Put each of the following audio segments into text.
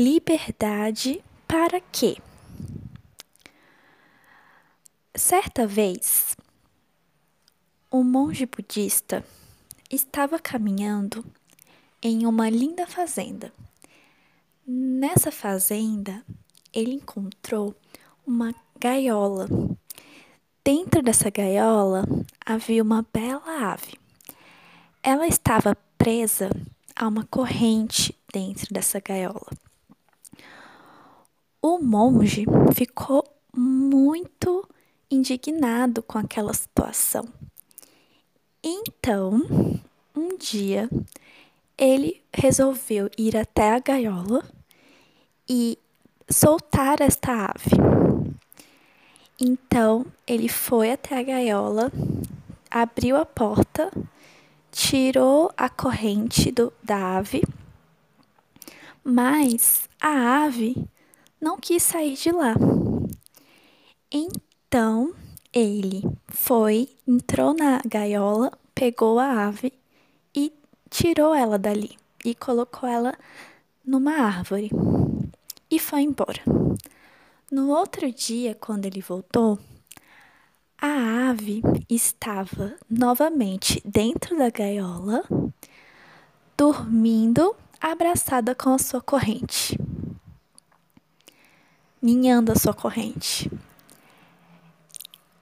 Liberdade para quê? Certa vez, um monge budista estava caminhando em uma linda fazenda. Nessa fazenda, ele encontrou uma gaiola. Dentro dessa gaiola havia uma bela ave. Ela estava presa a uma corrente dentro dessa gaiola. O monge ficou muito indignado com aquela situação. Então, um dia, ele resolveu ir até a gaiola e soltar esta ave. Então, ele foi até a gaiola, abriu a porta, tirou a corrente do, da ave, mas a ave não quis sair de lá. Então, ele foi, entrou na gaiola, pegou a ave e tirou ela dali e colocou ela numa árvore e foi embora. No outro dia, quando ele voltou, a ave estava novamente dentro da gaiola, dormindo abraçada com a sua corrente, ninhando a sua corrente.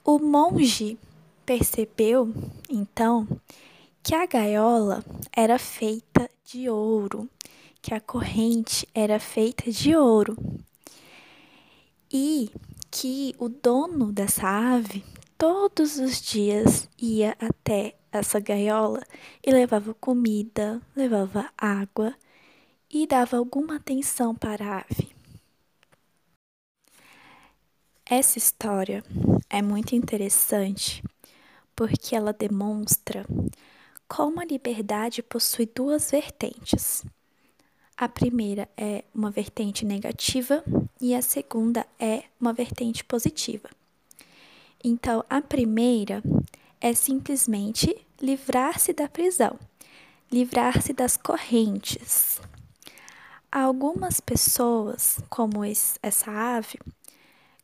O monge percebeu, então, que a gaiola era feita de ouro, que a corrente era feita de ouro e que o dono dessa ave todos os dias ia até essa gaiola e levava comida, levava água e dava alguma atenção para a ave. Essa história é muito interessante porque ela demonstra como a liberdade possui duas vertentes. A primeira é uma vertente negativa e a segunda é uma vertente positiva. Então, a primeira é simplesmente livrar-se da prisão, livrar-se das correntes. Algumas pessoas, como essa ave,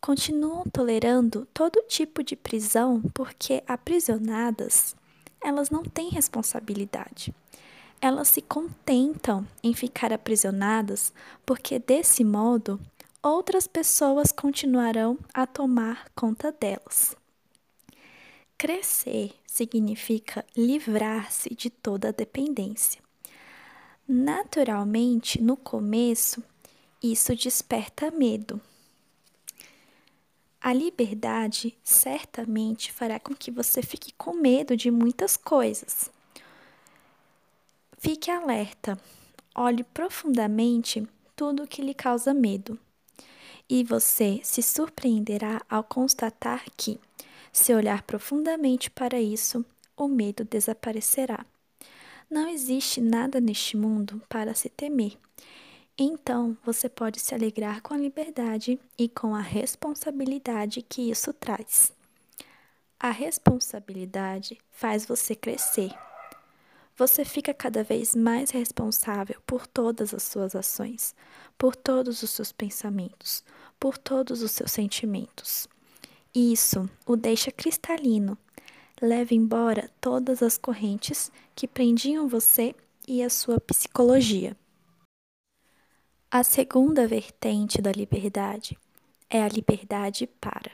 continuam tolerando todo tipo de prisão porque aprisionadas, elas não têm responsabilidade. Elas se contentam em ficar aprisionadas porque desse modo outras pessoas continuarão a tomar conta delas. Crescer significa livrar-se de toda dependência. Naturalmente, no começo, isso desperta medo a liberdade certamente fará com que você fique com medo de muitas coisas. Fique alerta, olhe profundamente tudo o que lhe causa medo. E você se surpreenderá ao constatar que, se olhar profundamente para isso, o medo desaparecerá. Não existe nada neste mundo para se temer então você pode se alegrar com a liberdade e com a responsabilidade que isso traz. A responsabilidade faz você crescer. Você fica cada vez mais responsável por todas as suas ações, por todos os seus pensamentos, por todos os seus sentimentos. Isso o deixa cristalino. Leva embora todas as correntes que prendiam você e a sua psicologia. A segunda vertente da liberdade é a liberdade para.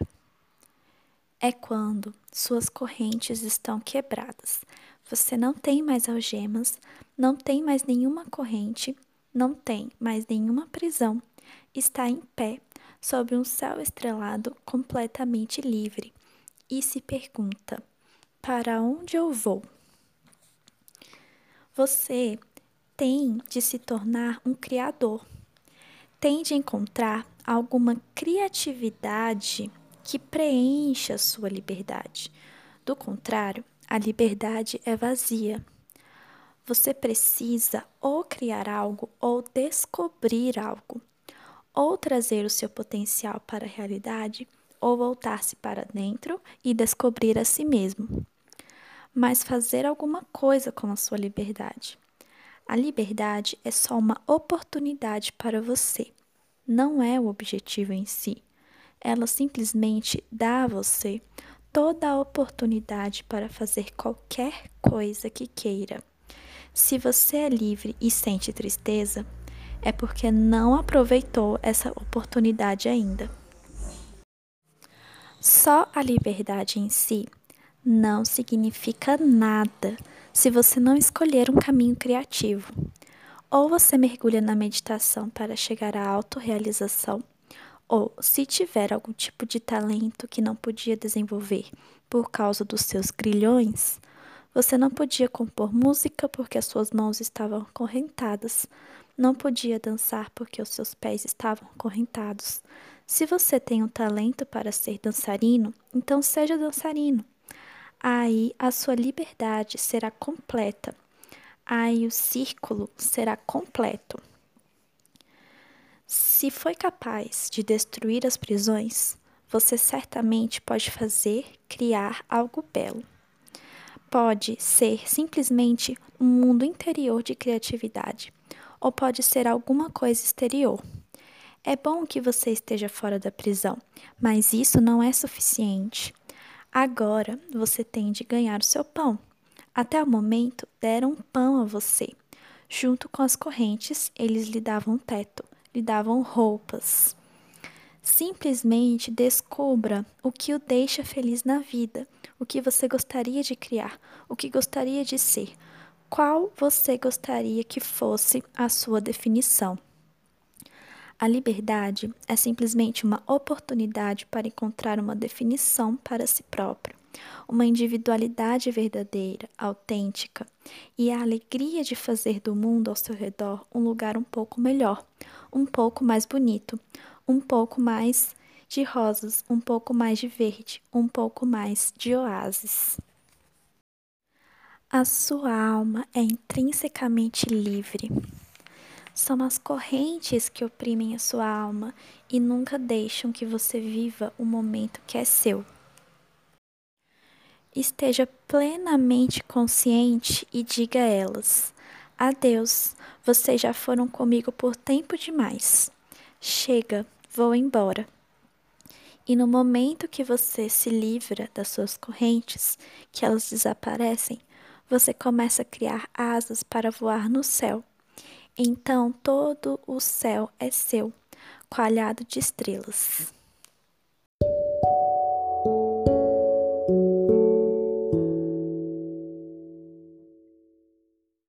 É quando suas correntes estão quebradas. Você não tem mais algemas, não tem mais nenhuma corrente, não tem mais nenhuma prisão. Está em pé sobre um céu estrelado completamente livre e se pergunta: para onde eu vou? Você tem de se tornar um criador tende a encontrar alguma criatividade que preencha a sua liberdade. Do contrário, a liberdade é vazia. Você precisa ou criar algo ou descobrir algo, ou trazer o seu potencial para a realidade, ou voltar-se para dentro e descobrir a si mesmo. Mas fazer alguma coisa com a sua liberdade. A liberdade é só uma oportunidade para você. não é o objetivo em si. Ela simplesmente dá a você toda a oportunidade para fazer qualquer coisa que queira. Se você é livre e sente tristeza, é porque não aproveitou essa oportunidade ainda. Só a liberdade em si não significa nada se você não escolher um caminho criativo. Ou você mergulha na meditação para chegar à autorrealização, ou se tiver algum tipo de talento que não podia desenvolver por causa dos seus grilhões, você não podia compor música porque as suas mãos estavam acorrentadas, não podia dançar porque os seus pés estavam acorrentados. Se você tem um talento para ser dançarino, então seja dançarino. Aí a sua liberdade será completa. Aí o círculo será completo. Se foi capaz de destruir as prisões, você certamente pode fazer, criar algo belo. Pode ser simplesmente um mundo interior de criatividade, ou pode ser alguma coisa exterior. É bom que você esteja fora da prisão, mas isso não é suficiente. Agora você tem de ganhar o seu pão. Até o momento deram pão a você. Junto com as correntes, eles lhe davam teto lhe davam roupas. Simplesmente descubra o que o deixa feliz na vida, o que você gostaria de criar, o que gostaria de ser, qual você gostaria que fosse a sua definição. A liberdade é simplesmente uma oportunidade para encontrar uma definição para si próprio, uma individualidade verdadeira, autêntica, e a alegria de fazer do mundo ao seu redor um lugar um pouco melhor, um pouco mais bonito, um pouco mais de rosas, um pouco mais de verde, um pouco mais de oásis. A sua alma é intrinsecamente livre. São as correntes que oprimem a sua alma e nunca deixam que você viva o momento que é seu. Esteja plenamente consciente e diga a elas: Adeus, vocês já foram comigo por tempo demais. Chega, vou embora. E no momento que você se livra das suas correntes, que elas desaparecem, você começa a criar asas para voar no céu. Então todo o céu é seu, coalhado de estrelas.